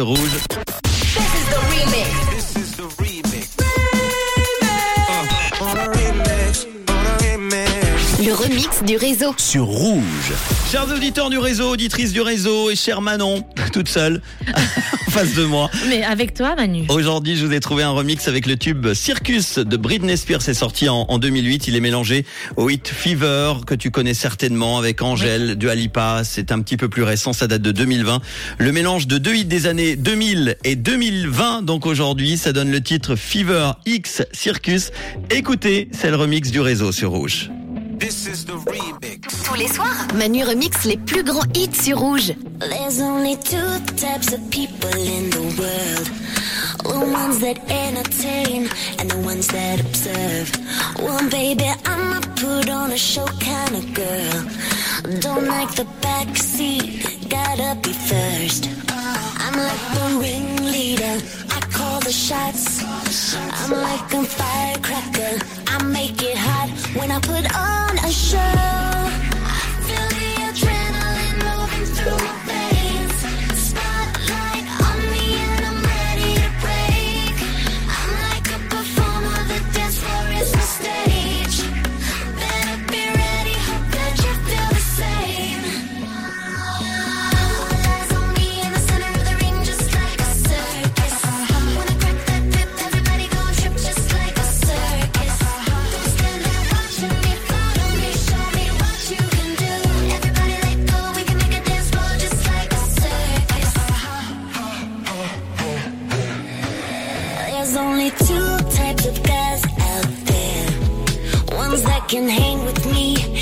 rouge. Le remix du réseau. sur rouge. Chers auditeurs du réseau, auditrices du réseau et chère Manon, toute seule, en face de moi. Mais avec toi, Manu. Aujourd'hui, je vous ai trouvé un remix avec le tube Circus de Britney Spears. C'est sorti en, en 2008. Il est mélangé au hit Fever que tu connais certainement avec Angèle, Dua Lipa. C'est un petit peu plus récent. Ça date de 2020. Le mélange de deux hits des années 2000 et 2020. Donc aujourd'hui, ça donne le titre Fever X Circus. Écoutez, c'est le remix du réseau sur Rouge. Tous les soirs, Manu remix les plus grands hits sur rouge. There's only two types of people in the world. The ones that entertain and the ones that observe. Well, baby, I'm a put on a show kind of girl. Don't like the back seat, gotta be first. I'm like the ringleader, I call the shots. I'm like a firecracker, I make it hot when I put on a There's only two types of guys out there. Ones that can hang with me